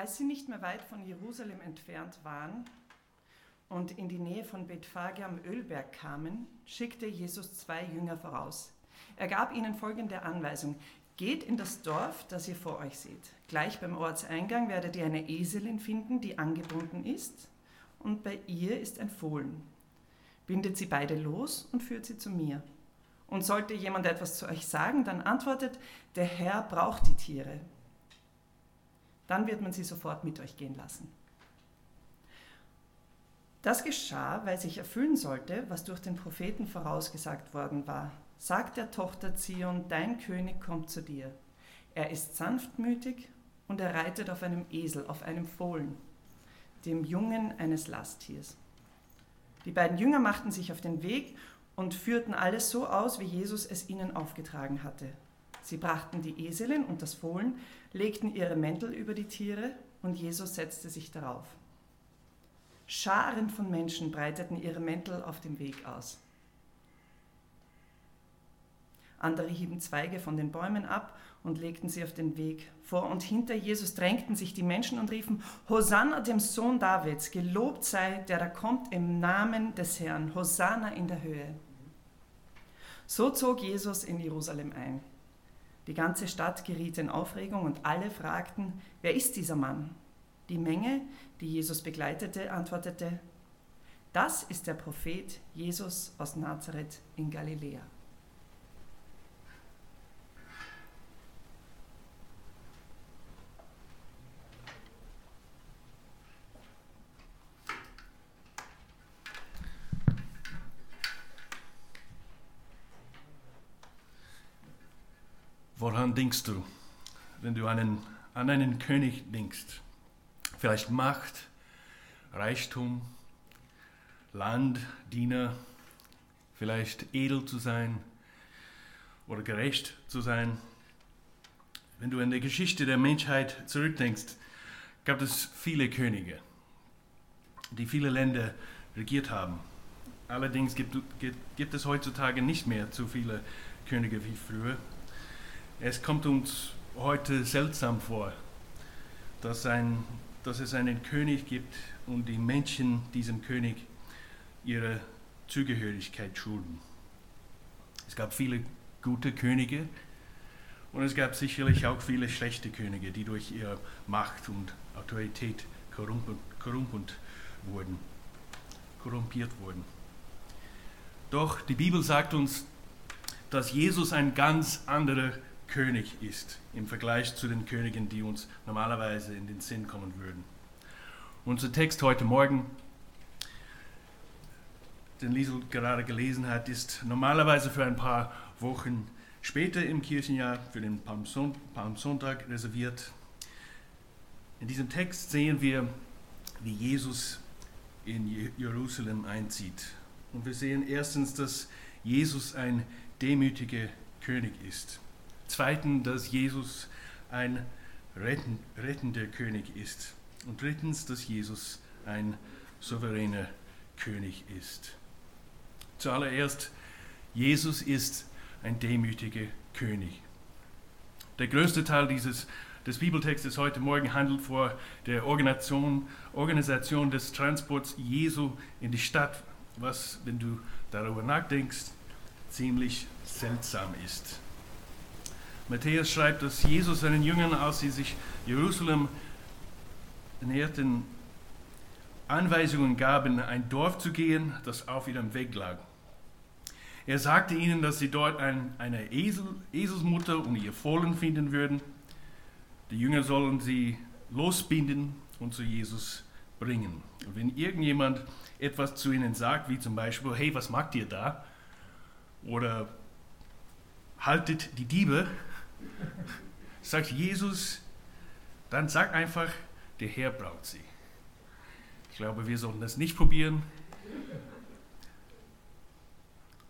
Als sie nicht mehr weit von Jerusalem entfernt waren und in die Nähe von Bethphage am Ölberg kamen, schickte Jesus zwei Jünger voraus. Er gab ihnen folgende Anweisung. Geht in das Dorf, das ihr vor euch seht. Gleich beim Ortseingang werdet ihr eine Eselin finden, die angebunden ist, und bei ihr ist ein Fohlen. Bindet sie beide los und führt sie zu mir. Und sollte jemand etwas zu euch sagen, dann antwortet, der Herr braucht die Tiere. Dann wird man sie sofort mit euch gehen lassen. Das geschah, weil sich erfüllen sollte, was durch den Propheten vorausgesagt worden war. Sagt der Tochter Zion, dein König kommt zu dir. Er ist sanftmütig und er reitet auf einem Esel, auf einem Fohlen, dem Jungen eines Lasttiers. Die beiden Jünger machten sich auf den Weg und führten alles so aus, wie Jesus es ihnen aufgetragen hatte. Sie brachten die Eselin und das Fohlen, legten ihre Mäntel über die Tiere und Jesus setzte sich darauf. Scharen von Menschen breiteten ihre Mäntel auf dem Weg aus. Andere hieben Zweige von den Bäumen ab und legten sie auf den Weg. Vor und hinter Jesus drängten sich die Menschen und riefen, Hosanna dem Sohn Davids, gelobt sei, der da kommt im Namen des Herrn, Hosanna in der Höhe. So zog Jesus in Jerusalem ein. Die ganze Stadt geriet in Aufregung und alle fragten, wer ist dieser Mann? Die Menge, die Jesus begleitete, antwortete, das ist der Prophet Jesus aus Nazareth in Galiläa. Woran denkst du, wenn du einen, an einen König denkst? Vielleicht Macht, Reichtum, Land, Diener, vielleicht edel zu sein oder gerecht zu sein. Wenn du an die Geschichte der Menschheit zurückdenkst, gab es viele Könige, die viele Länder regiert haben. Allerdings gibt, gibt, gibt es heutzutage nicht mehr so viele Könige wie früher. Es kommt uns heute seltsam vor, dass, ein, dass es einen König gibt und die Menschen diesem König ihre Zugehörigkeit schulden. Es gab viele gute Könige und es gab sicherlich auch viele schlechte Könige, die durch ihre Macht und Autorität korrumpiert wurden. Korrumpiert wurden. Doch die Bibel sagt uns, dass Jesus ein ganz anderer König ist im Vergleich zu den Königen, die uns normalerweise in den Sinn kommen würden. Unser Text heute Morgen, den Liesel gerade gelesen hat, ist normalerweise für ein paar Wochen später im Kirchenjahr, für den Palmsonntag reserviert. In diesem Text sehen wir, wie Jesus in Jerusalem einzieht. Und wir sehen erstens, dass Jesus ein demütiger König ist. Zweitens, dass Jesus ein rettender König ist. Und drittens, dass Jesus ein souveräner König ist. Zuallererst, Jesus ist ein demütiger König. Der größte Teil dieses, des Bibeltextes heute Morgen handelt vor der Organisation, Organisation des Transports Jesu in die Stadt, was, wenn du darüber nachdenkst, ziemlich seltsam ist. Matthäus schreibt, dass Jesus seinen Jüngern, als sie sich Jerusalem näherten, Anweisungen gab, in ein Dorf zu gehen, das auf ihrem Weg lag. Er sagte ihnen, dass sie dort ein, eine Esel, Eselsmutter und ihr Fohlen finden würden. Die Jünger sollen sie losbinden und zu Jesus bringen. Und wenn irgendjemand etwas zu ihnen sagt, wie zum Beispiel, hey, was macht ihr da? Oder haltet die Diebe, Sagt Jesus, dann sag einfach, der Herr braucht sie. Ich glaube, wir sollten das nicht probieren.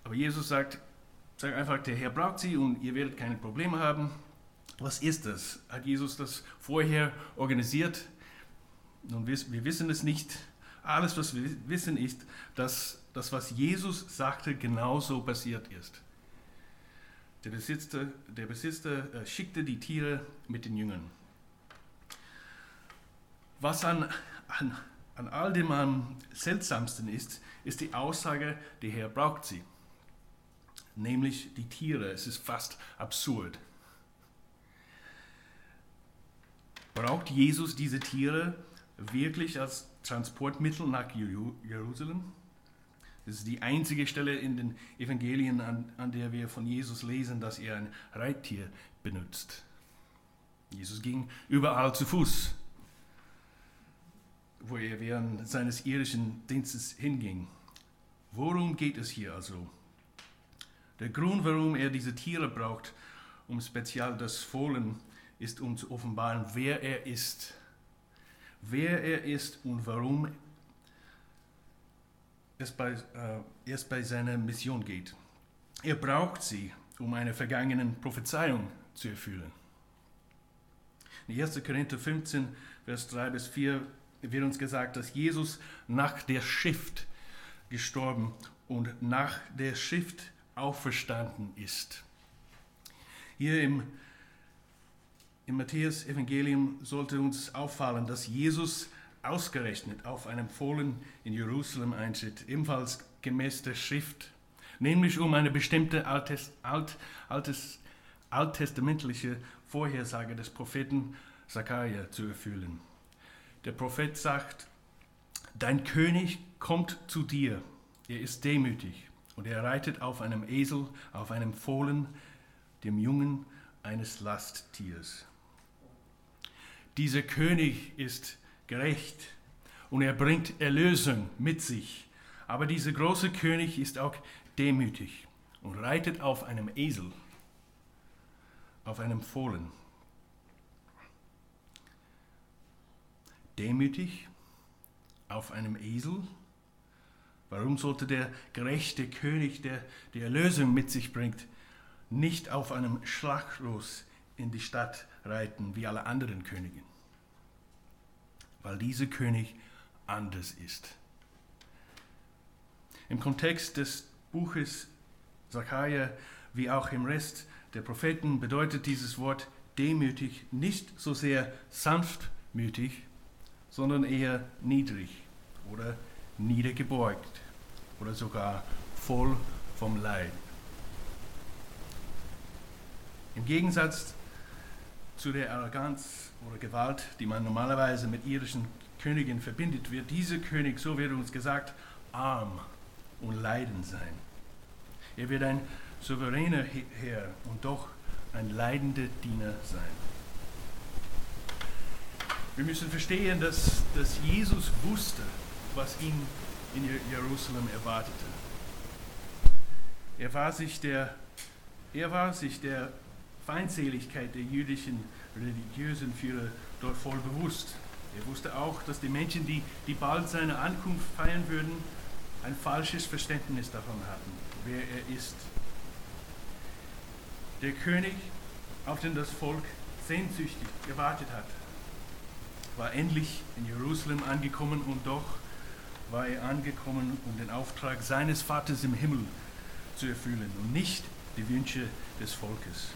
Aber Jesus sagt, sag einfach, der Herr braucht sie und ihr werdet keine Probleme haben. Was ist das? Hat Jesus das vorher organisiert? Nun, wir wissen es nicht. Alles, was wir wissen, ist, dass das, was Jesus sagte, genauso passiert ist. Der Besitzer, der Besitzer äh, schickte die Tiere mit den Jüngern. Was an, an, an all dem am seltsamsten ist, ist die Aussage, der Herr braucht sie. Nämlich die Tiere. Es ist fast absurd. Braucht Jesus diese Tiere wirklich als Transportmittel nach Jerusalem? Das ist die einzige Stelle in den Evangelien, an, an der wir von Jesus lesen, dass er ein Reittier benutzt. Jesus ging überall zu Fuß, wo er während seines irdischen Dienstes hinging. Worum geht es hier also? Der Grund, warum er diese Tiere braucht, um speziell das Fohlen, ist um zu offenbaren, wer er ist. Wer er ist und warum es bei, äh, es bei seiner Mission geht. Er braucht sie, um eine vergangene Prophezeiung zu erfüllen. In 1. Korinther 15, Vers 3 bis 4 wird uns gesagt, dass Jesus nach der Schrift gestorben und nach der Schrift auferstanden ist. Hier im, im Matthäus-Evangelium sollte uns auffallen, dass Jesus ausgerechnet auf einem Fohlen in Jerusalem eintritt, ebenfalls gemäß der Schrift, nämlich um eine bestimmte altes, alt, altes, alttestamentliche Vorhersage des Propheten Zachariah zu erfüllen. Der Prophet sagt, dein König kommt zu dir, er ist demütig und er reitet auf einem Esel, auf einem Fohlen, dem Jungen eines Lasttiers. Dieser König ist gerecht und er bringt Erlösung mit sich. Aber dieser große König ist auch demütig und reitet auf einem Esel, auf einem Fohlen. Demütig auf einem Esel? Warum sollte der gerechte König, der die Erlösung mit sich bringt, nicht auf einem Schlachtross in die Stadt reiten wie alle anderen Könige? Weil dieser König anders ist. Im Kontext des Buches Zachariah wie auch im Rest der Propheten bedeutet dieses Wort demütig nicht so sehr sanftmütig, sondern eher niedrig oder niedergebeugt oder sogar voll vom Leid. Im Gegensatz zu der Arroganz oder Gewalt, die man normalerweise mit irischen Königen verbindet, wird dieser König, so wird uns gesagt, arm und leidend sein. Er wird ein souveräner Herr und doch ein leidender Diener sein. Wir müssen verstehen, dass, dass Jesus wusste, was ihn in Jerusalem erwartete. Er war sich der, er war sich der Feindseligkeit der jüdischen religiösen Führer dort voll bewusst. Er wusste auch, dass die Menschen, die, die bald seine Ankunft feiern würden, ein falsches Verständnis davon hatten, wer er ist. Der König, auf den das Volk sehnsüchtig gewartet hat, war endlich in Jerusalem angekommen und doch war er angekommen, um den Auftrag seines Vaters im Himmel zu erfüllen und nicht die Wünsche des Volkes.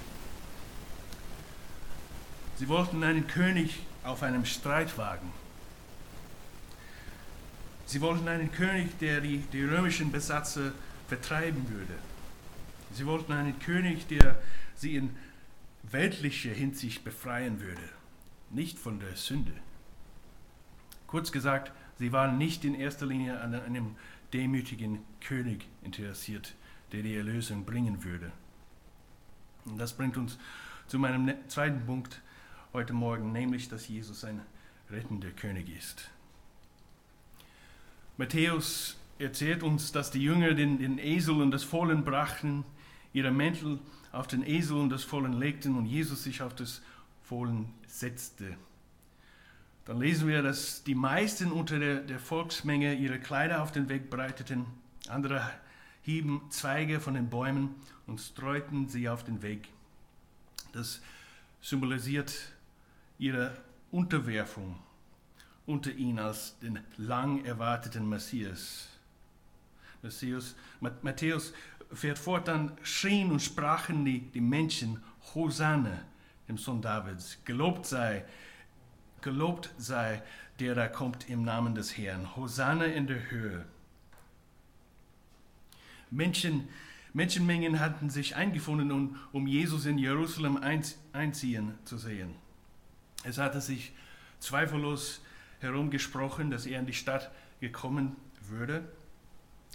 Sie wollten einen König auf einem Streitwagen. Sie wollten einen König, der die, die römischen Besatzer vertreiben würde. Sie wollten einen König, der sie in weltlicher Hinsicht befreien würde, nicht von der Sünde. Kurz gesagt, sie waren nicht in erster Linie an einem demütigen König interessiert, der die Erlösung bringen würde. Und das bringt uns zu meinem ne-, zweiten Punkt, heute Morgen, nämlich dass Jesus ein rettender König ist. Matthäus erzählt uns, dass die Jünger den, den Esel und das Fohlen brachten, ihre Mäntel auf den Esel und das Fohlen legten und Jesus sich auf das Fohlen setzte. Dann lesen wir, dass die meisten unter der, der Volksmenge ihre Kleider auf den Weg breiteten, andere hieben Zweige von den Bäumen und streuten sie auf den Weg. Das symbolisiert ihre Unterwerfung unter ihn als den lang erwarteten Messias. Messias Matthäus fährt fort, dann schrien und sprachen die, die Menschen, Hosanna, dem Sohn Davids, gelobt sei gelobt sei, der da kommt im Namen des Herrn. Hosanna in der Höhe. Menschen, Menschenmengen hatten sich eingefunden, um, um Jesus in Jerusalem einziehen zu sehen. Es hatte sich zweifellos herumgesprochen, dass er in die Stadt gekommen würde.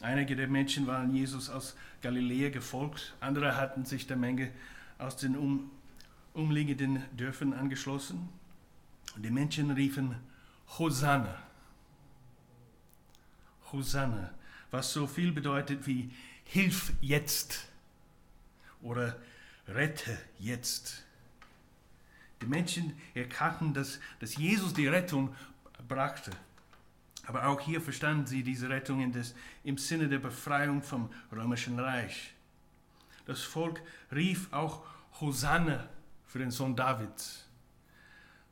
Einige der Menschen waren Jesus aus Galiläa gefolgt, andere hatten sich der Menge aus den um, umliegenden Dörfern angeschlossen. Und die Menschen riefen Hosanna. Hosanna, was so viel bedeutet wie Hilf jetzt oder Rette jetzt. Die Menschen erkannten, dass, dass Jesus die Rettung brachte. Aber auch hier verstanden sie diese Rettung des, im Sinne der Befreiung vom römischen Reich. Das Volk rief auch Hosanna für den Sohn Davids.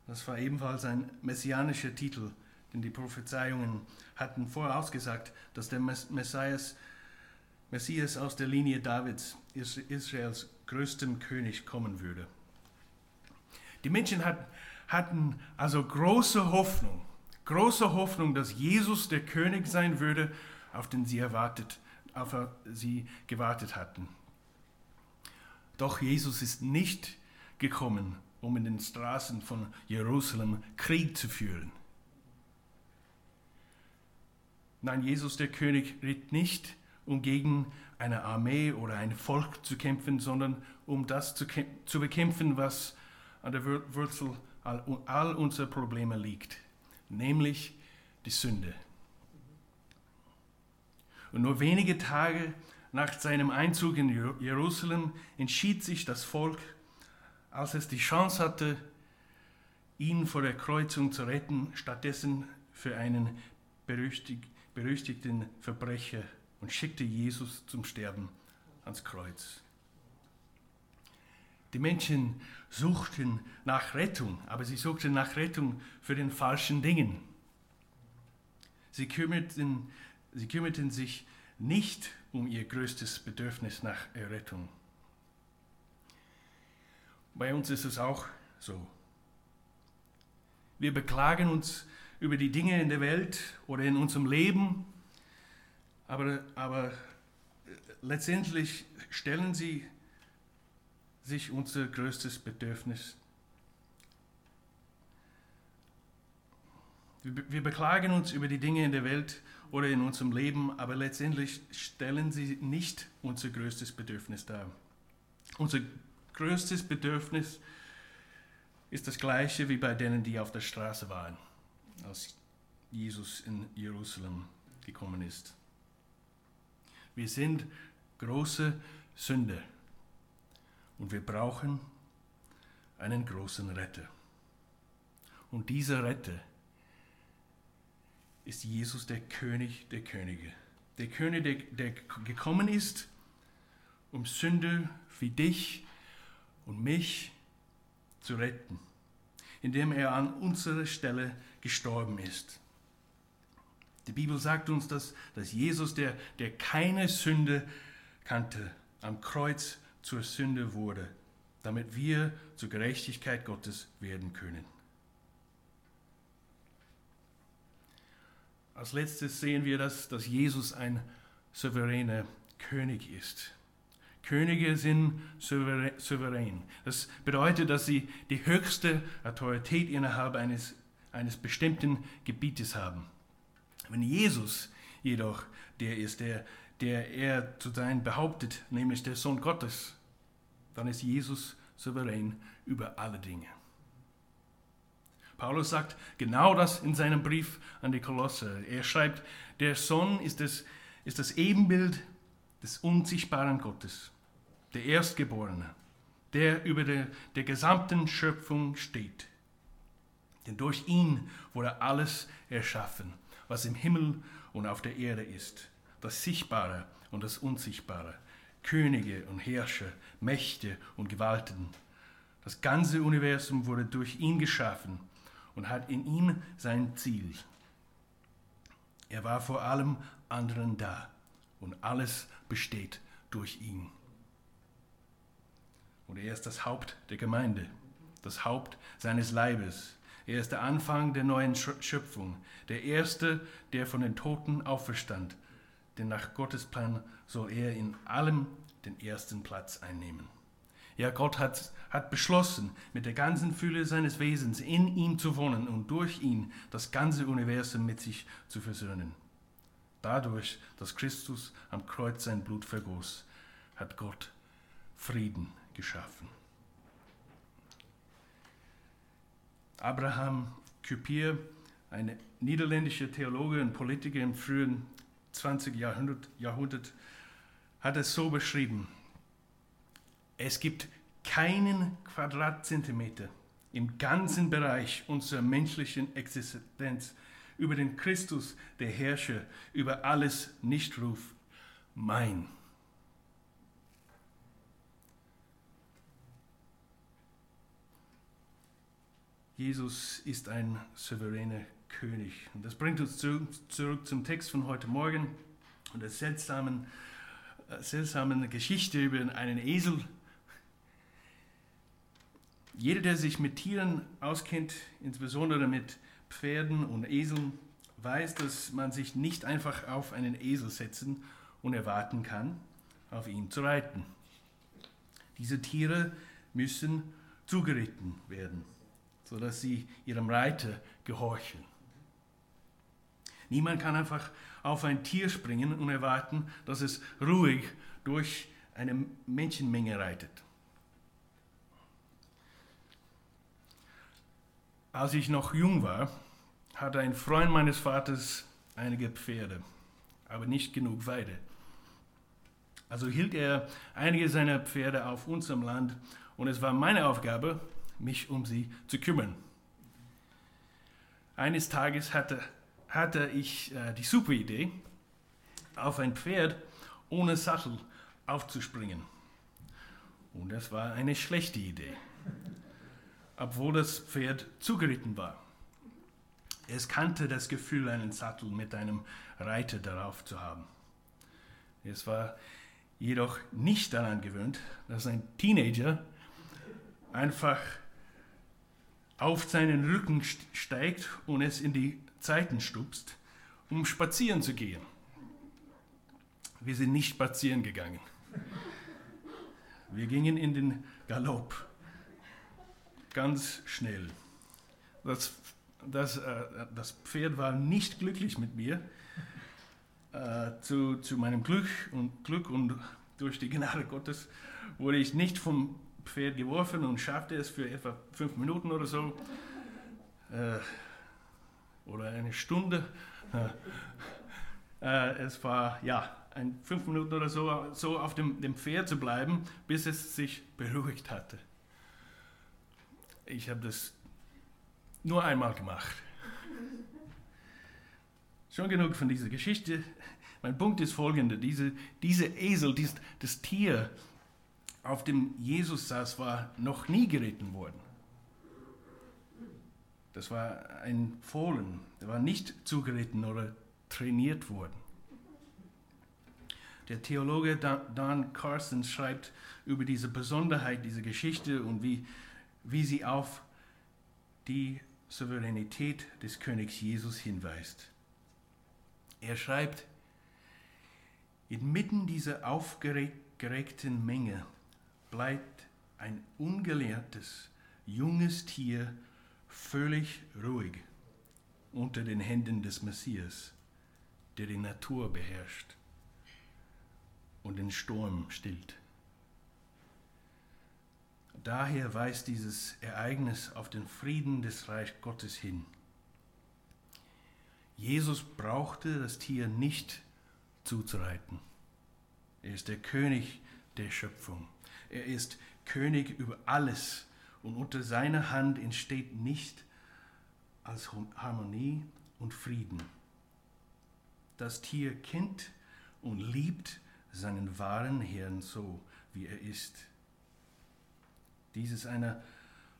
Das war ebenfalls ein messianischer Titel, denn die Prophezeiungen hatten vorausgesagt, dass der Messias, Messias aus der Linie Davids, Israels größtem König, kommen würde. Die Menschen hatten also große Hoffnung, große Hoffnung, dass Jesus der König sein würde, auf den sie erwartet, auf sie gewartet hatten. Doch Jesus ist nicht gekommen, um in den Straßen von Jerusalem Krieg zu führen. Nein, Jesus der König ritt nicht, um gegen eine Armee oder ein Volk zu kämpfen, sondern um das zu, zu bekämpfen, was an der Wurzel all, all unserer Probleme liegt, nämlich die Sünde. Und nur wenige Tage nach seinem Einzug in Jerusalem entschied sich das Volk, als es die Chance hatte, ihn vor der Kreuzung zu retten, stattdessen für einen berüchtigten Verbrecher und schickte Jesus zum Sterben ans Kreuz. Die Menschen suchten nach Rettung, aber sie suchten nach Rettung für den falschen Dingen. Sie kümmerten, sie kümmerten sich nicht um ihr größtes Bedürfnis nach Errettung. Bei uns ist es auch so. Wir beklagen uns über die Dinge in der Welt oder in unserem Leben, aber, aber letztendlich stellen sie sich unser größtes Bedürfnis. Wir beklagen uns über die Dinge in der Welt oder in unserem Leben, aber letztendlich stellen sie nicht unser größtes Bedürfnis dar. Unser größtes Bedürfnis ist das gleiche wie bei denen, die auf der Straße waren, als Jesus in Jerusalem gekommen ist. Wir sind große Sünder. Und wir brauchen einen großen Retter. Und dieser Retter ist Jesus, der König der Könige. Der König, der, der gekommen ist, um Sünde wie dich und mich zu retten, indem er an unserer Stelle gestorben ist. Die Bibel sagt uns, dass, dass Jesus, der, der keine Sünde kannte, am Kreuz zur Sünde wurde, damit wir zur Gerechtigkeit Gottes werden können. Als letztes sehen wir, dass, dass Jesus ein souveräner König ist. Könige sind souverän. Das bedeutet, dass sie die höchste Autorität innerhalb eines, eines bestimmten Gebietes haben. Wenn Jesus jedoch der ist, der, der er zu sein behauptet, nämlich der Sohn Gottes, dann ist Jesus souverän über alle Dinge. Paulus sagt genau das in seinem Brief an die Kolosse. Er schreibt, der Sohn ist das, ist das Ebenbild des unsichtbaren Gottes, der Erstgeborene, der über der, der gesamten Schöpfung steht. Denn durch ihn wurde alles erschaffen, was im Himmel und auf der Erde ist, das Sichtbare und das Unsichtbare Könige und Herrscher, Mächte und Gewalten. Das ganze Universum wurde durch ihn geschaffen und hat in ihm sein Ziel. Er war vor allem anderen da und alles besteht durch ihn. Und er ist das Haupt der Gemeinde, das Haupt seines Leibes. Er ist der Anfang der neuen Schöpfung, der Erste, der von den Toten auferstand. Denn nach Gottes Plan soll er in allem den ersten Platz einnehmen. Ja, Gott hat, hat beschlossen, mit der ganzen Fülle seines Wesens in ihm zu wohnen und durch ihn das ganze Universum mit sich zu versöhnen. Dadurch, dass Christus am Kreuz sein Blut vergoss, hat Gott Frieden geschaffen. Abraham Kuyper, ein niederländischer Theologe und Politiker im frühen 20. Jahrhundert, Jahrhundert, hat es so beschrieben. Es gibt keinen Quadratzentimeter im ganzen Bereich unserer menschlichen Existenz, über den Christus, der Herrscher, über alles nicht ruft, mein. Jesus ist ein souveräner König. Und das bringt uns zurück, zum Text von heute Morgen und der seltsamen, äh, seltsamen Geschichte über einen Esel. Jeder, der sich mit Tieren auskennt, insbesondere mit Pferden und Eseln, weiß, dass man sich nicht einfach auf einen Esel setzen und erwarten kann, auf ihn zu reiten. Diese Tiere müssen zugeritten werden sodass sie ihrem Reiter gehorchen. Niemand kann einfach auf ein Tier springen und erwarten, dass es ruhig durch eine Menschenmenge reitet. Als ich noch jung war, hatte ein Freund meines Vaters einige Pferde, aber nicht genug Weide. Also hielt er einige seiner Pferde auf unserem Land und es war meine Aufgabe, mich um sie zu kümmern. Eines Tages hatte, hatte ich äh, die super Idee, auf ein Pferd ohne Sattel aufzuspringen. Und das war eine schlechte Idee, obwohl das Pferd zugeritten war. Es kannte das Gefühl, einen Sattel mit einem Reiter darauf zu haben. Es war jedoch nicht daran gewöhnt, dass ein Teenager einfach auf seinen Rücken steigt und es in die Zeiten stupst, um spazieren zu gehen. Wir sind nicht spazieren gegangen. Wir gingen in den Galopp. Ganz schnell. Das, das, äh, das Pferd war nicht glücklich mit mir. Äh, zu, zu meinem Glück und, Glück und durch die Gnade Gottes wurde ich nicht vom Pferd geworfen und schaffte es für etwa fünf Minuten oder so. Äh, oder eine Stunde. Äh, es war ja ein, fünf Minuten oder so, so auf dem, dem Pferd zu bleiben, bis es sich beruhigt hatte. Ich habe das nur einmal gemacht. Schon genug von dieser Geschichte. Mein Punkt ist folgender: diese, diese Esel, dies, das Tier, auf dem Jesus saß, war noch nie geritten worden. Das war ein Fohlen, der war nicht zugeritten oder trainiert worden. Der Theologe Don Carson schreibt über diese Besonderheit dieser Geschichte und wie, wie sie auf die Souveränität des Königs Jesus hinweist. Er schreibt, inmitten dieser aufgeregten Menge bleibt ein ungelehrtes, junges Tier völlig ruhig unter den Händen des Messias, der die Natur beherrscht und den Sturm stillt. Daher weist dieses Ereignis auf den Frieden des Reich Gottes hin. Jesus brauchte das Tier nicht zuzureiten. Er ist der König der Schöpfung. Er ist König über alles und unter seiner Hand entsteht nicht als Harmonie und Frieden. Das Tier kennt und liebt seinen wahren Herrn so, wie er ist. Dies ist eine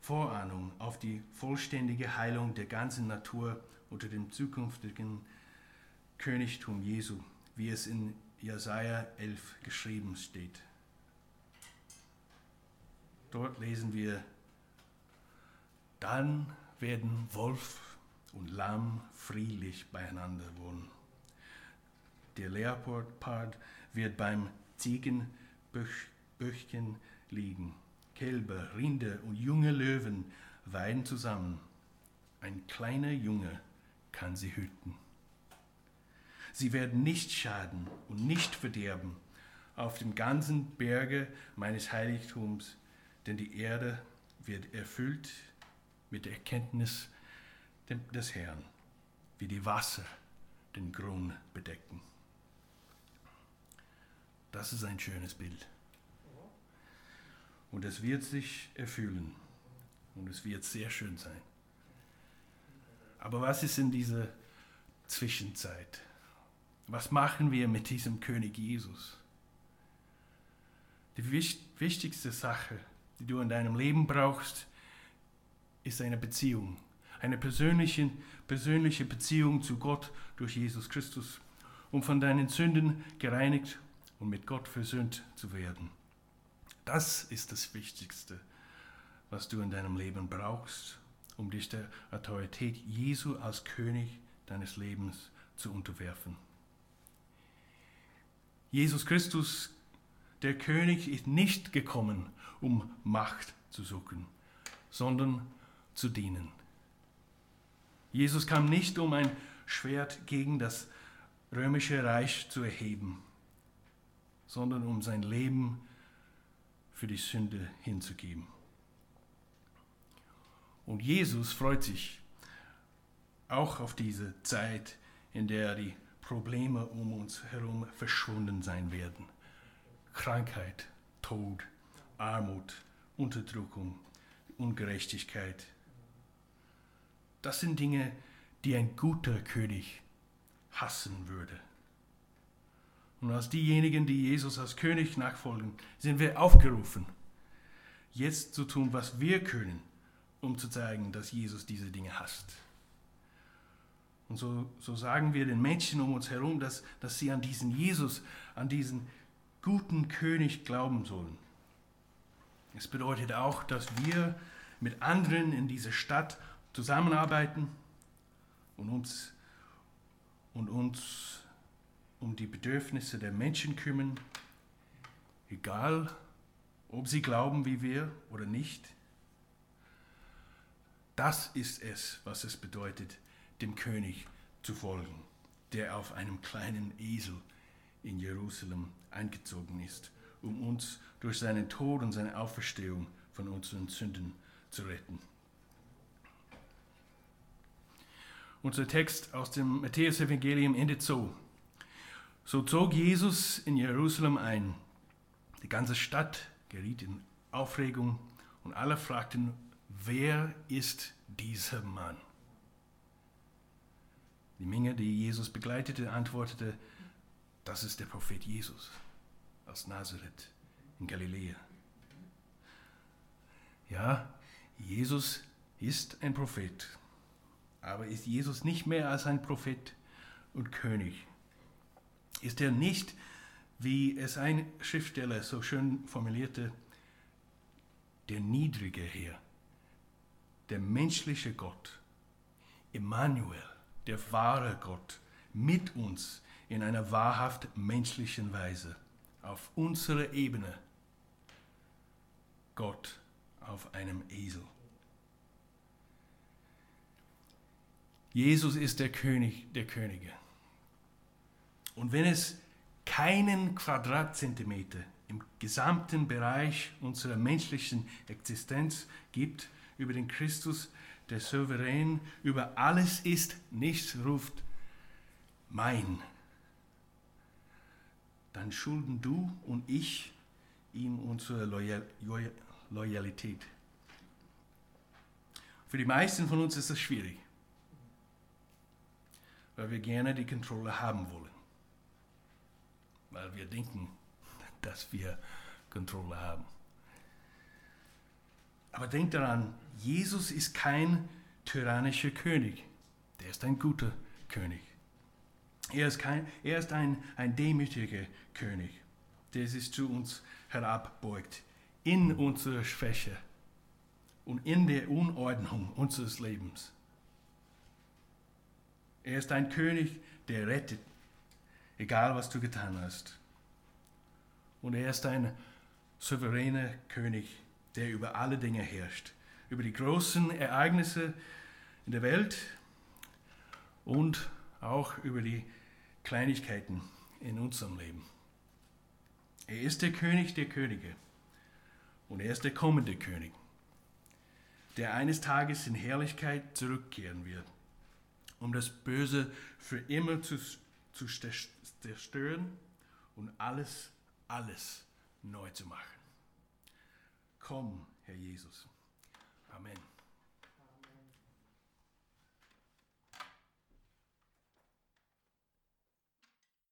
Vorahnung auf die vollständige Heilung der ganzen Natur unter dem zukünftigen Königtum Jesu, wie es in Jesaja 11 geschrieben steht. Dort lesen wir, dann werden Wolf und Lamm friedlich beieinander wohnen. Der Leopard wird beim Ziegenböchchen liegen. Kälber, Rinder und junge Löwen weiden zusammen. Ein kleiner Junge kann sie hüten. Sie werden nicht schaden und nicht verderben auf dem ganzen Berge meines Heiligtums, denn die Erde wird erfüllt mit der Erkenntnis des Herrn, wie die Wasser den Grund bedecken. Das ist ein schönes Bild. Und es wird sich erfüllen. Und es wird sehr schön sein. Aber was ist in dieser Zwischenzeit? Was machen wir mit diesem König Jesus? Die wichtigste Sache, die du in deinem Leben brauchst, ist eine Beziehung. Eine persönliche, persönliche Beziehung zu Gott durch Jesus Christus, um von deinen Sünden gereinigt und mit Gott versöhnt zu werden. Das ist das Wichtigste, was du in deinem Leben brauchst, um dich der Autorität Jesu als König deines Lebens zu unterwerfen. Jesus Christus, der König, ist nicht gekommen, um Macht zu suchen, sondern zu dienen. Jesus kam nicht, um ein Schwert gegen das römische Reich zu erheben, sondern um sein Leben für die Sünde hinzugeben. Und Jesus freut sich auch auf diese Zeit, in der die Probleme um uns herum verschwunden sein werden. Krankheit, Tod, Armut, Unterdrückung, Ungerechtigkeit. Das sind Dinge, die ein guter König hassen würde. Und als diejenigen, die Jesus als König nachfolgen, sind wir aufgerufen, jetzt zu tun, was wir können, um zu zeigen, dass Jesus diese Dinge hasst. Und so, so sagen wir den Menschen um uns herum, dass, dass sie an diesen Jesus, an diesen guten König glauben sollen. Es bedeutet auch, dass wir mit anderen in dieser Stadt zusammenarbeiten und uns, und uns um die Bedürfnisse der Menschen kümmern, egal ob sie glauben wie wir oder nicht. Das ist es, was es bedeutet, dem König zu folgen, der auf einem kleinen Esel in Jerusalem eingezogen ist, um uns durch seinen Tod und seine Auferstehung von unseren Sünden zu retten. Unser Text aus dem Matthäus-Evangelium endet so. So zog Jesus in Jerusalem ein. Die ganze Stadt geriet in Aufregung und alle fragten, wer ist dieser Mann? Die Menge, die Jesus begleitete, antwortete, das ist der Prophet Jesus aus Nazareth in Galiläa. Ja, Jesus ist ein Prophet, aber ist Jesus nicht mehr als ein Prophet und König? ist er nicht, wie es ein Schriftsteller so schön formulierte, der niedrige Herr, der menschliche Gott, Emmanuel, der wahre Gott, mit uns in einer wahrhaft menschlichen Weise, auf unserer Ebene. Gott auf einem Esel. Jesus ist der König der Könige. Und wenn es keinen Quadratzentimeter im gesamten Bereich unserer menschlichen Existenz gibt über den Christus, der souverän über alles ist, nichts ruft, mein, dann schulden du und ich ihm unsere Loyal Loyalität. Für die meisten von uns ist das schwierig, weil wir gerne die Kontrolle haben wollen weil wir denken, dass wir Kontrolle haben. Aber denkt daran, Jesus ist kein tyrannischer König. Der ist ein guter König. Er ist, kein, er ist ein, ein demütiger König, der sich zu uns herabbeugt in unserer Schwäche und in der Unordnung unseres Lebens. Er ist ein König, der rettet, egal was du getan hast. Und er ist ein souveräner König, der über alle Dinge herrscht, über die großen Ereignisse in der Welt und auch über die Kleinigkeiten in unserem Leben. Er ist der König der Könige und er ist der kommende König, der eines Tages in Herrlichkeit zurückkehren wird, um das Böse für immer zu, zu zerstören und alles, alles neu zu machen. Komm, Herr Jesus. Amen.